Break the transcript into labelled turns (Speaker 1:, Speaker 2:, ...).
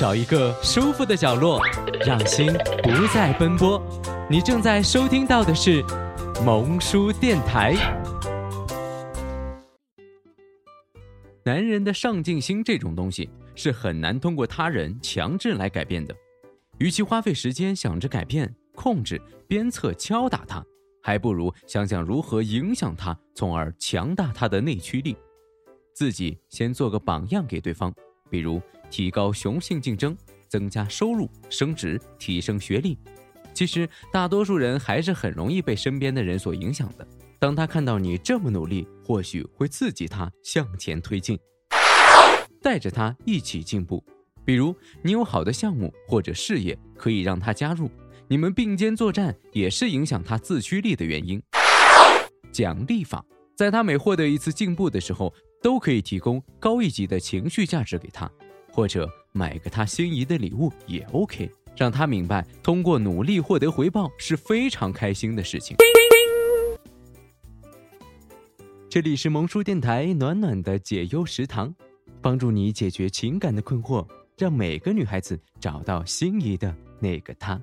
Speaker 1: 找一个舒服的角落，让心不再奔波。你正在收听到的是萌叔电台。男人的上进心这种东西是很难通过他人强制来改变的。与其花费时间想着改变、控制、鞭策、敲打他，还不如想想如何影响他，从而强大他的内驱力。自己先做个榜样给对方，比如提高雄性竞争、增加收入、升职、提升学历。其实大多数人还是很容易被身边的人所影响的。当他看到你这么努力，或许会刺激他向前推进，带着他一起进步。比如你有好的项目或者事业，可以让他加入，你们并肩作战，也是影响他自驱力的原因。奖励法，在他每获得一次进步的时候，都可以提供高一级的情绪价值给他，或者买个他心仪的礼物也 OK，让他明白通过努力获得回报是非常开心的事情。这里是萌叔电台暖暖的解忧食堂，帮助你解决情感的困惑，让每个女孩子找到心仪的那个他。